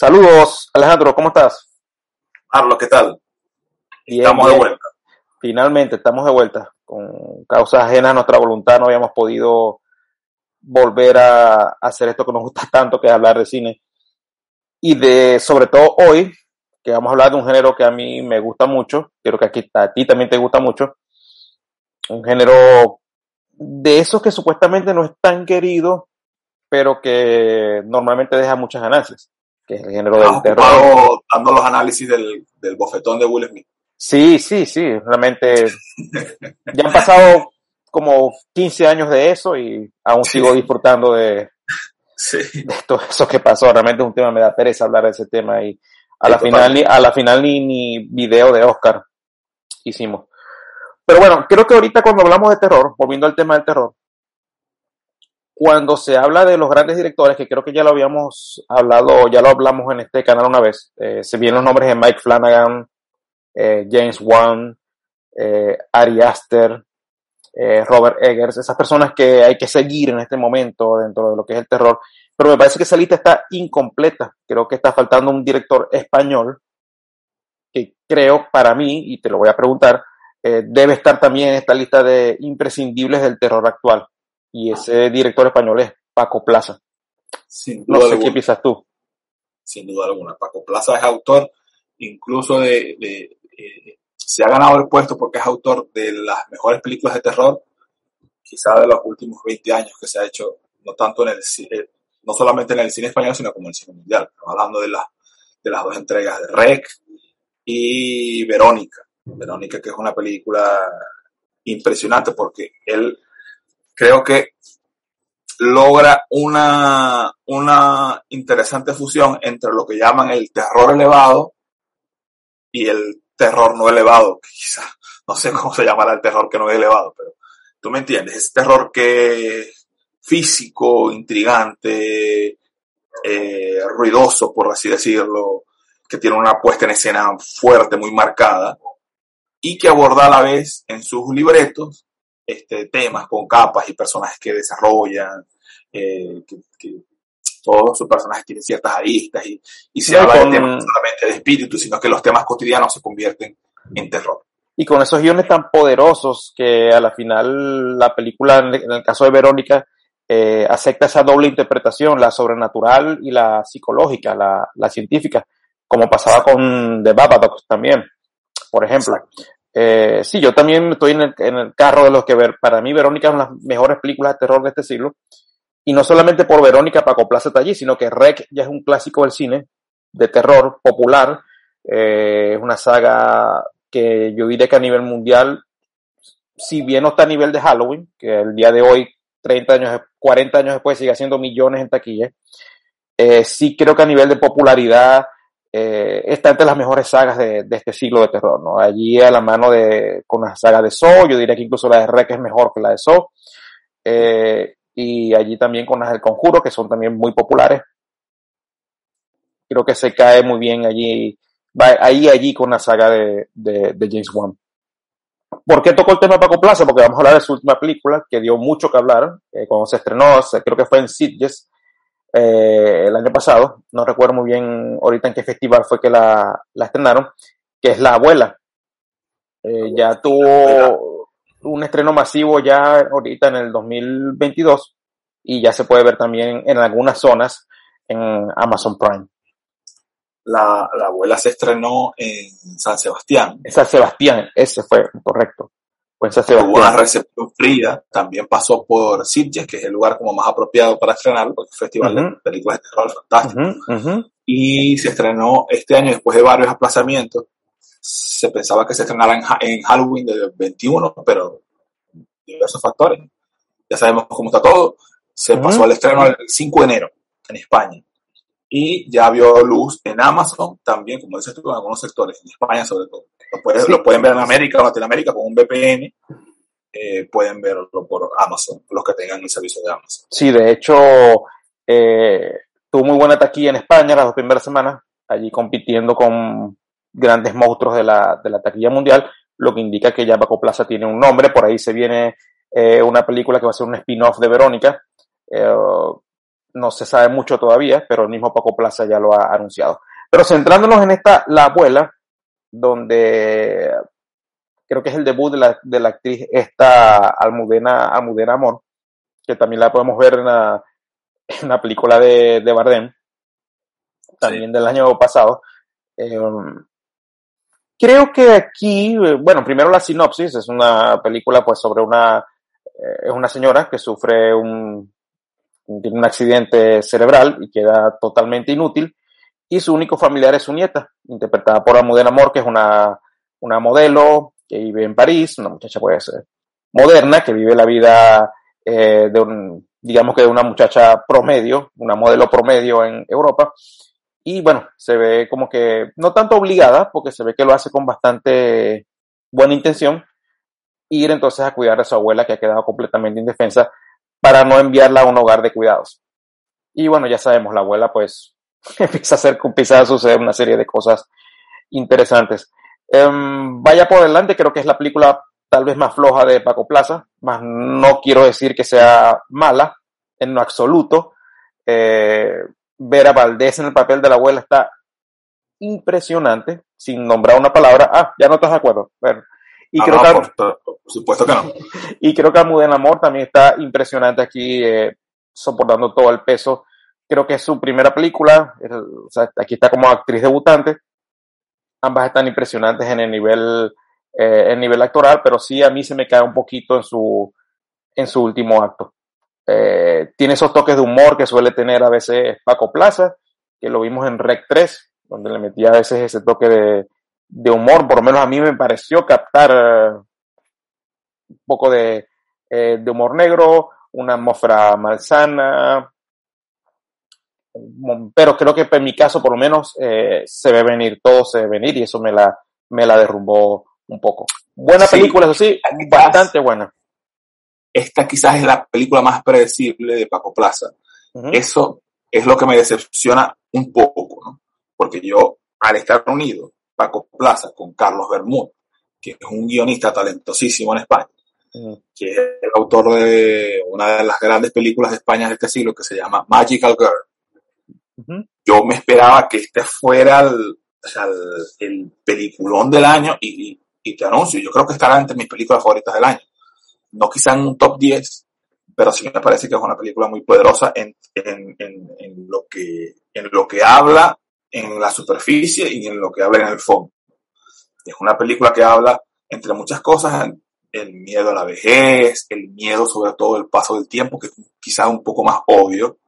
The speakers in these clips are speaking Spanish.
Saludos, Alejandro, ¿cómo estás? Carlos, ¿qué tal? estamos de vuelta. Finalmente, estamos de vuelta. Con causas ajenas a nuestra voluntad no habíamos podido volver a hacer esto que nos gusta tanto, que es hablar de cine. Y de, sobre todo hoy, que vamos a hablar de un género que a mí me gusta mucho, creo que aquí, a ti también te gusta mucho, un género de esos que supuestamente no es tan querido, pero que normalmente deja muchas ganancias, que es el género del terror. dando los análisis del, del bofetón de Will Smith. Sí, sí, sí, realmente ya han pasado como 15 años de eso y aún sigo disfrutando de, sí. de todo eso que pasó. Realmente es un tema, me da pereza hablar de ese tema y a la final, ni, a la final ni, ni video de Oscar hicimos. Pero bueno, creo que ahorita cuando hablamos de terror, volviendo al tema del terror, cuando se habla de los grandes directores, que creo que ya lo habíamos hablado, ya lo hablamos en este canal una vez, eh, se vienen los nombres de Mike Flanagan, eh, James Wan, eh, Ari Aster, eh, Robert Eggers, esas personas que hay que seguir en este momento dentro de lo que es el terror. Pero me parece que esa lista está incompleta. Creo que está faltando un director español que creo para mí, y te lo voy a preguntar, debe estar también en esta lista de imprescindibles del terror actual. Y ese director español es Paco Plaza. no sé qué piensas tú. Sin duda alguna. Paco Plaza es autor incluso de, eh, se ha ganado el puesto porque es autor de las mejores películas de terror, quizá de los últimos 20 años que se ha hecho, no tanto en el eh, no solamente en el cine español, sino como en el cine mundial. hablando de, de las dos entregas de Rec y Verónica. Verónica, que es una película impresionante porque él creo que logra una, una interesante fusión entre lo que llaman el terror elevado y el terror no elevado, quizás, no sé cómo se llamará el terror que no es elevado, pero tú me entiendes, ese terror que físico, intrigante, eh, ruidoso, por así decirlo, que tiene una puesta en escena fuerte, muy marcada, y que aborda a la vez en sus libretos este, temas con capas y personajes que desarrollan, eh, que todos sus personajes tienen ciertas aristas y, y se habla de temas solamente de espíritu, sino que los temas cotidianos se convierten en terror. Y con esos guiones tan poderosos que a la final la película, en el caso de Verónica, eh, acepta esa doble interpretación, la sobrenatural y la psicológica, la, la científica, como pasaba con The Babadook también, por ejemplo. Eh, sí, yo también estoy en el, carro de los que ver. Para mí, Verónica es una de las mejores películas de terror de este siglo. Y no solamente por Verónica Paco Plaza está allí, sino que Rec ya es un clásico del cine, de terror popular. Eh, es una saga que yo diría que a nivel mundial, si bien no está a nivel de Halloween, que el día de hoy, 30 años, 40 años después, sigue haciendo millones en taquilla, eh, sí creo que a nivel de popularidad eh, está entre las mejores sagas de, este siglo de terror, ¿no? Allí a la mano de, con la saga de Saw, yo diría que incluso la de Rec es mejor que la de Saw. Eh, y allí también con las del Conjuro, que son también muy populares. Creo que se cae muy bien allí, va ahí, allí con la saga de, de, James Wan. ¿Por qué tocó el tema de Paco Plaza? Porque vamos a hablar de su última película, que dio mucho que hablar, eh, cuando se estrenó, creo que fue en Sitges, eh, el año pasado, no recuerdo muy bien ahorita en qué festival fue que la, la estrenaron, que es La Abuela. Eh, ya tuvo, un estreno masivo ya ahorita en el 2022 y ya se puede ver también en algunas zonas en Amazon Prime. La, abuela se estrenó en San Sebastián. En San Sebastián, ese fue correcto. En. Hubo una recepción fría, también pasó por Sitges, que es el lugar como más apropiado para estrenar, porque es un festival de películas de terror fantástico. Y se estrenó este año después de varios aplazamientos se pensaba que se estrenara en, Halloween del 21, pero diversos factores. Ya sabemos cómo está todo. Se pasó al estreno el 5 de enero en España. Y ya vio luz en Amazon también, como dices tú, en algunos sectores, en España sobre todo. Lo, pueden ver en América o Latinoamérica con un VPN. Eh, pueden verlo por Amazon, los que tengan el servicio de Amazon. Sí, de hecho, eh, tuvo muy buena taquilla en España las dos primeras semanas, allí compitiendo con grandes monstruos de la, de la taquilla mundial, lo que indica que ya Baco Plaza tiene un nombre, por ahí se viene eh, una película que va a ser un spin-off de Verónica. Eh, no se sabe mucho todavía, pero el mismo Paco Plaza ya lo ha anunciado. Pero centrándonos en esta La Abuela, donde creo que es el debut de la, de la actriz esta Almudena, Almudena Amor, que también la podemos ver en la, en la película de, de Bardem, también del año pasado. Eh, creo que aquí, eh, bueno, primero la sinopsis, es una película pues sobre una, eh, es una señora que sufre un, tiene un accidente cerebral y queda totalmente inútil y su único familiar es su nieta, interpretada por Almudena Amor, que es una, una modelo que vive en París, una muchacha pues moderna, que vive la vida eh, de un, digamos que de una muchacha promedio, una modelo promedio en Europa. Y bueno, se ve como que no tanto obligada, porque se ve que lo hace con bastante buena intención, ir entonces a cuidar a su abuela que ha quedado completamente indefensa para no enviarla a un hogar de cuidados. Y bueno, ya sabemos, la abuela pues empieza a hacer, empieza a suceder una serie de cosas interesantes. Um, vaya por delante, creo que es la película tal vez más floja de Paco Plaza, más no quiero decir que sea mala en lo absoluto. Eh, ver a Valdés en el papel de la abuela está impresionante, sin nombrar una palabra. Ah, ya no estás de acuerdo. Bueno, y ah, creo no, que, por, por, supuesto que no. y creo que Almudena Amor también está impresionante aquí, eh, soportando todo el peso. Creo que es su primera película, es, o sea, aquí está como actriz debutante. Ambas están impresionantes en el nivel, eh, el nivel actoral, pero sí a mí se me cae un poquito en su, en su último acto. Eh, tiene esos toques de humor que suele tener a veces Paco Plaza, que lo vimos en Rec 3, donde le metía a veces ese toque de, de humor, por lo menos a mí me pareció captar eh, un poco de, eh, de humor negro, una atmósfera malsana, pero creo que en mi caso por lo menos eh, se ve venir, todo se ve venir y eso me la, me la derrumbó un poco. Buena Sí. película, eso sí, bastante buena. Esta quizás es la película más predecible de Paco Plaza. Eso es lo que me decepciona un poco, ¿no? Porque yo, al estar unido, Paco Plaza, con Carlos Bermúdez, que es un guionista talentosísimo en España, Ujú. que es el autor de una de las grandes películas de España de este siglo, que se llama Magical Girl. Yo me esperaba que este fuera el, o sea, el, el peliculón del año y, y, y te anuncio, yo creo que estará entre mis películas favoritas del año. No quizá en un top 10, pero sí me parece que es una película muy poderosa en, en, en, en lo, que, en lo que habla en la superficie y en lo que habla en el fondo. Es una película que habla, entre muchas cosas, el miedo a la vejez, el miedo sobre todo el paso del tiempo, que es quizás un poco más obvio.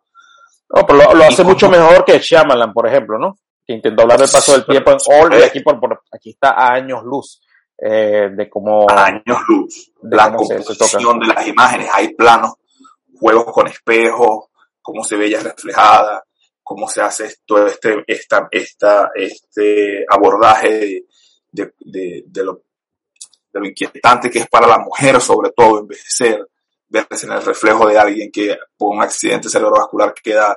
No, pero lo, lo hace Y mucho como- mejor que Shyamalan, por ejemplo, ¿no? Que intentó hablar del paso del tiempo en All, y aquí, por, por- aquí está a años luz eh, de cómo... años luz. de La composición de las imágenes, hay planos, juegos con espejos, cómo se ve ella reflejada, cómo se hace esto, este, esta, esta, este abordaje de, de, de lo, de lo inquietante que es para la mujer, sobre todo envejecer, verse en el reflejo de alguien que por un accidente cerebrovascular queda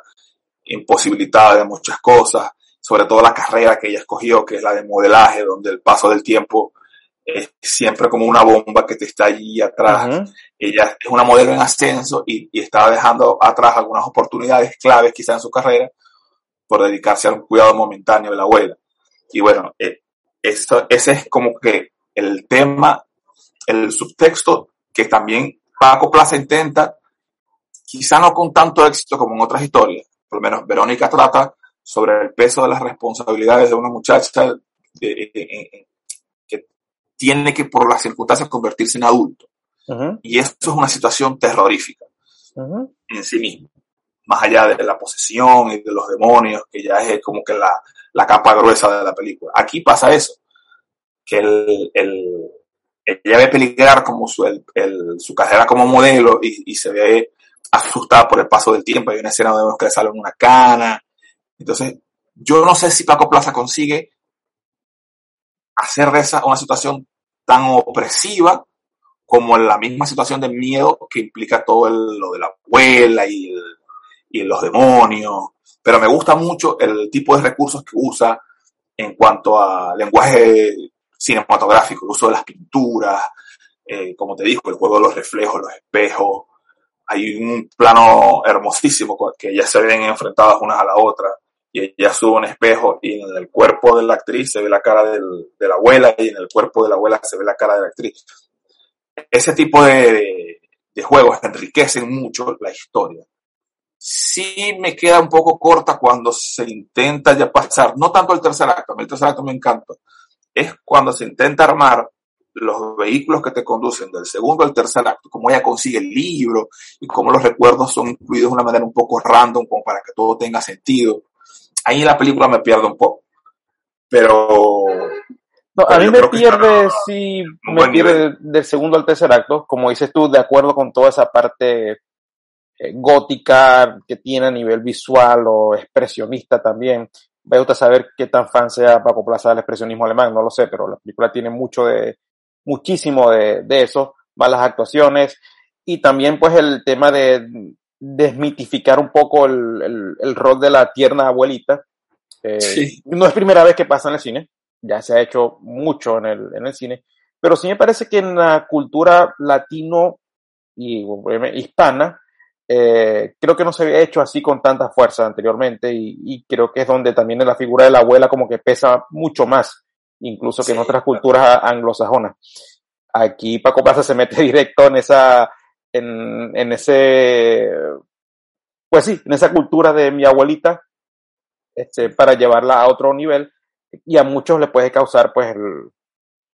imposibilitada de muchas cosas, sobre todo la carrera que ella escogió, que es la de modelaje, donde el paso del tiempo es siempre como una bomba que te está allí atrás. Ujú. Ella es una modelo en ascenso y, y estaba dejando atrás algunas oportunidades claves quizá en su carrera por dedicarse al cuidado momentáneo de la abuela. Y bueno, eh, ese es como que el tema, el subtexto que también Paco Plaza intenta, quizá no con tanto éxito como en otras historias, por lo menos Verónica trata sobre el peso de las responsabilidades de una muchacha eh, eh, eh, que tiene que por las circunstancias convertirse en adulto. Ujú. Y eso es una situación terrorífica Ujú. en sí mismo. Más allá de la posesión y de los demonios, que ya es como que la, la capa gruesa de la película. Aquí pasa eso. Que el, el, ella ve peligrar como su, el, su carrera como modelo y, y se ve asustada por el paso del tiempo. Hay una escena donde vemos que le sale una cana. Entonces, yo no sé si Paco Plaza consigue hacer esa una situación tan opresiva como la misma situación de miedo que implica todo el- lo de la abuela y, el- y los demonios. Pero me gusta mucho el tipo de recursos que usa en cuanto a lenguaje cinematográfico, el uso de las pinturas, eh, como te digo, el juego de los reflejos, los espejos, hay un plano hermosísimo que ellas se ven enfrentadas unas a la otra y ella sube un espejo y en el cuerpo de la actriz se ve la cara del, de la abuela y en el cuerpo de la abuela se ve la cara de la actriz. Ese tipo de, de juegos enriquecen mucho la historia. Sí me queda un poco corta cuando se intenta ya pasar, no tanto el tercer acto, el tercer acto me encanta, es cuando se intenta armar los vehículos que te conducen del segundo al tercer acto, cómo ella consigue el libro y cómo los recuerdos son incluidos de una manera un poco random, como para que todo tenga sentido. Ahí la película me pierde un poco. Pero. No, a mí me pierde, sí, me pierde del segundo al tercer acto, como dices tú, de acuerdo con toda esa parte gótica que tiene a nivel visual o expresionista también. Vaya a saber qué tan fan sea Paco Plaza del expresionismo alemán, no lo sé, pero la película tiene mucho de, muchísimo de, de eso, malas actuaciones y también pues el tema de desmitificar un poco el, el, rol de la tierna abuelita. Eh, no es primera vez que pasa en el cine, ya se ha hecho mucho en el, en el cine, pero sí me parece que en la cultura latino y hispana, eh, creo que no se había hecho así con tanta fuerza anteriormente y, y, creo que es donde también la figura de la abuela como que pesa mucho más incluso que en otras culturas anglosajonas. Aquí Paco Plaza se mete directo en esa, en, en ese, pues sí, en esa cultura de mi abuelita, este, para llevarla a otro nivel y a muchos le puede causar pues el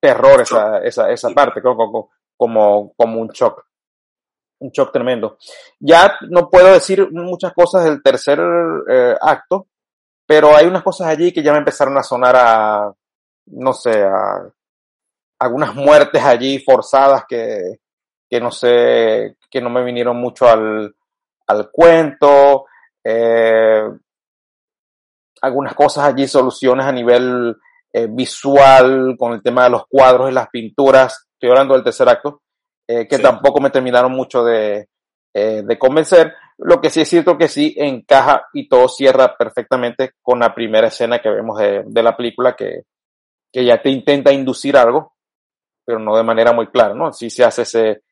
terror esa, esa, esa parte, como, como, como un shock. Un shock tremendo. Ya no puedo decir muchas cosas del tercer eh, acto, pero hay unas cosas allí que ya me empezaron a sonar a, no sé, a algunas muertes allí forzadas que, que no sé, que no me vinieron mucho al, al cuento, eh, algunas cosas allí, soluciones a nivel eh, visual con el tema de los cuadros y las pinturas, estoy hablando del tercer acto, eh, que tampoco me terminaron mucho de, eh, de convencer. Lo que sí es cierto que sí encaja y todo cierra perfectamente con la primera escena que vemos de, de la película, que, que ya te intenta inducir algo, pero no de manera muy clara, ¿no? Sí se hace ese,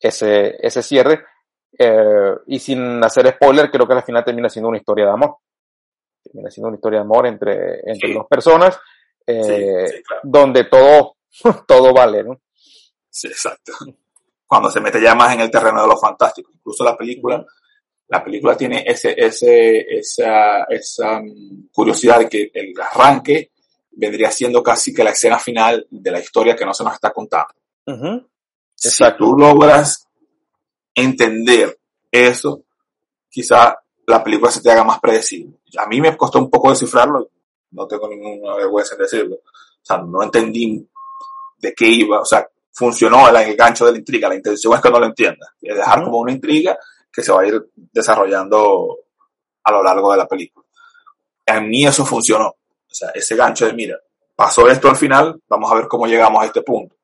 ese, ese cierre. Eh, y sin hacer spoiler, creo que al final termina siendo una historia de amor. Termina siendo una historia de amor entre, entre dos personas, eh, donde todo, todo vale, ¿no? Sí, exacto. Cuando se mete ya más en el terreno de lo fantástico. Incluso la película, la película tiene ese, ese, esa, esa mm, curiosidad de que el arranque vendría siendo casi que la escena final de la historia que no se nos está contando. Si tú logras entender eso, quizá la película se te haga más predecible. A mí me costó un poco descifrarlo, no tengo ninguna vergüenza en decirlo. O sea, no entendí de qué iba, o sea, funcionó el engancho de la intriga, la intención es que no lo entienda, es dejar como una intriga que se va a ir desarrollando a lo largo de la película. A mí eso funcionó. O sea, ese gancho de, mira, pasó esto al final, vamos a ver cómo llegamos a este punto.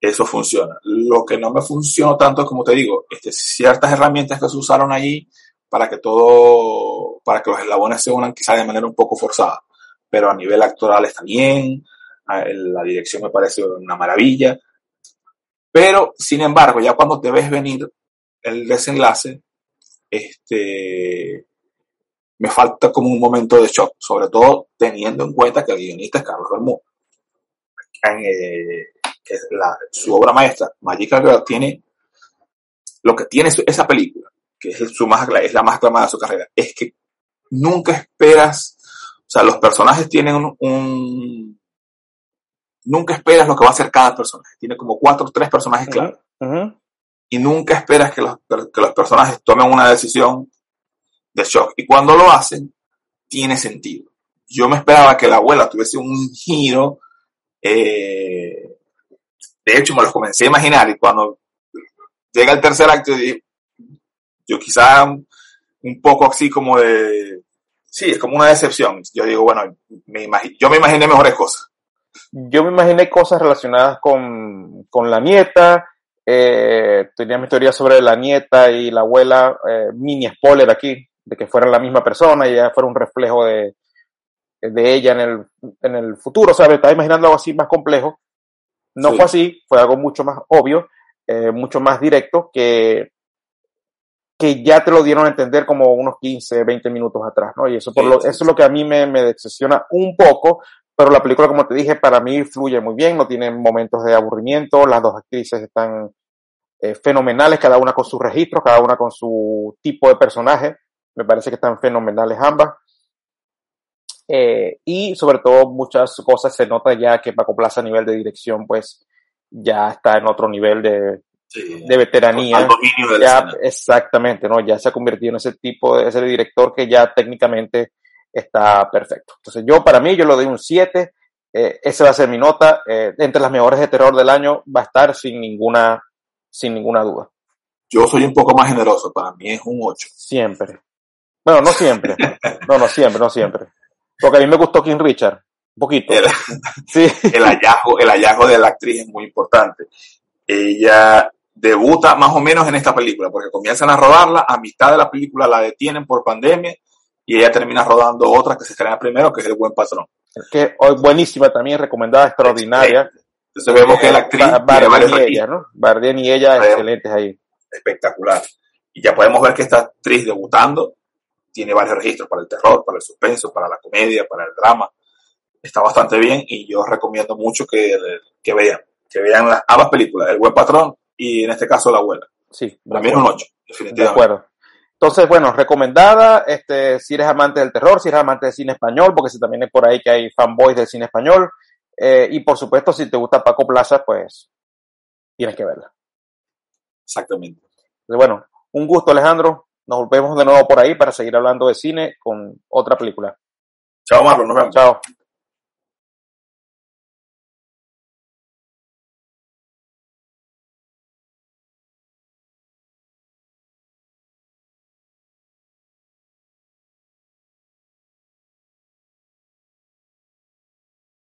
Eso funciona. Lo que no me funcionó tanto es, como te digo, este, ciertas herramientas que se usaron allí para que todo, para que los eslabones se unan quizás de manera un poco forzada. Pero a nivel actoral está bien, la dirección me parece una maravilla. Pero, sin embargo, ya cuando te ves venir el desenlace, este, me falta como un momento de shock, sobre todo teniendo en cuenta que el guionista es Carlos Bermúdez. Eh, su obra maestra, Magical Girl, tiene lo que tiene esa película, que es, su más, es la más aclamada de su carrera, es que nunca esperas, o sea, los personajes tienen un, nunca esperas lo que va a hacer cada personaje. Tiene como cuatro o tres personajes claros. Y nunca esperas que los, que los personajes tomen una decisión de shock. Y cuando lo hacen, tiene sentido. Yo me esperaba que la abuela tuviese un giro. Eh, de hecho, me lo comencé a imaginar y cuando llega el tercer acto, yo quizá un poco así como de... Sí, es como una decepción. Yo digo, bueno, me yo me imaginé mejores cosas. Yo me imaginé cosas relacionadas con, con la nieta, eh, tenía mi teoría sobre la nieta y la abuela, eh, mini spoiler aquí, de que fuera la misma persona y ya fuera un reflejo de, de ella en el, en el futuro, ¿sabes? Estaba imaginando algo así más complejo. No fue así, fue algo mucho más obvio, eh, mucho más directo, que que ya te lo dieron a entender como unos 15, 20 minutos atrás, ¿no? Y eso, por lo, eso es lo que a mí me, me decepciona un poco, pero la película, como te dije, para mí fluye muy bien, no tiene momentos de aburrimiento, las dos actrices están eh, fenomenales, cada una con sus registros, cada una con su tipo de personaje, me parece que están fenomenales ambas. Eh, y sobre todo muchas cosas se nota ya que Paco Plaza a nivel de dirección pues ya está en otro nivel de, Sí. de veteranía. Al dominio de la Ya, escena. exactamente, ¿no? Ya se ha convertido en ese tipo de, ese director que ya técnicamente está perfecto. Entonces yo, para mí, yo le doy un 7, eh, esa va a ser mi nota, eh, entre las mejores de terror del año va a estar sin ninguna, sin ninguna duda. Yo soy un poco más generoso, para mí es un 8. Siempre. Bueno, no siempre. No, no siempre, no siempre. Porque a mí me gustó King Richard. Un poquito. El, Sí. el hallazgo, el hallazgo de la actriz es muy importante. Ella debuta más o menos en esta película, porque comienzan a rodarla, a mitad de la película la detienen por pandemia y ella termina rodando otra que se estrena primero, que es El Buen Patrón. Que hoy buenísima también, recomendada, extraordinaria. Entonces vemos que la actriz Bardem y ella, ¿no? Bardem y ella excelentes ahí. espectacular. Y ya podemos ver que esta actriz debutando tiene varios registros para el terror, para el suspenso, para la comedia, para el drama. Está bastante bien y yo recomiendo mucho que, que vean, que vean las ambas películas, El Buen Patrón y en este caso La Abuela. Sí. Para mí es un 8, De definitivamente. acuerdo. Entonces, bueno, recomendada, este, si eres amante del terror, si eres amante del cine español, porque si también es por ahí que hay fanboys del cine español, eh, y por supuesto, si te gusta Paco Plaza, pues tienes que verla. Exactamente. Entonces, bueno, un gusto, Alejandro. Nos vemos de nuevo por ahí para seguir hablando de cine con otra película. Chao, Marlon, nos vemos. Chao.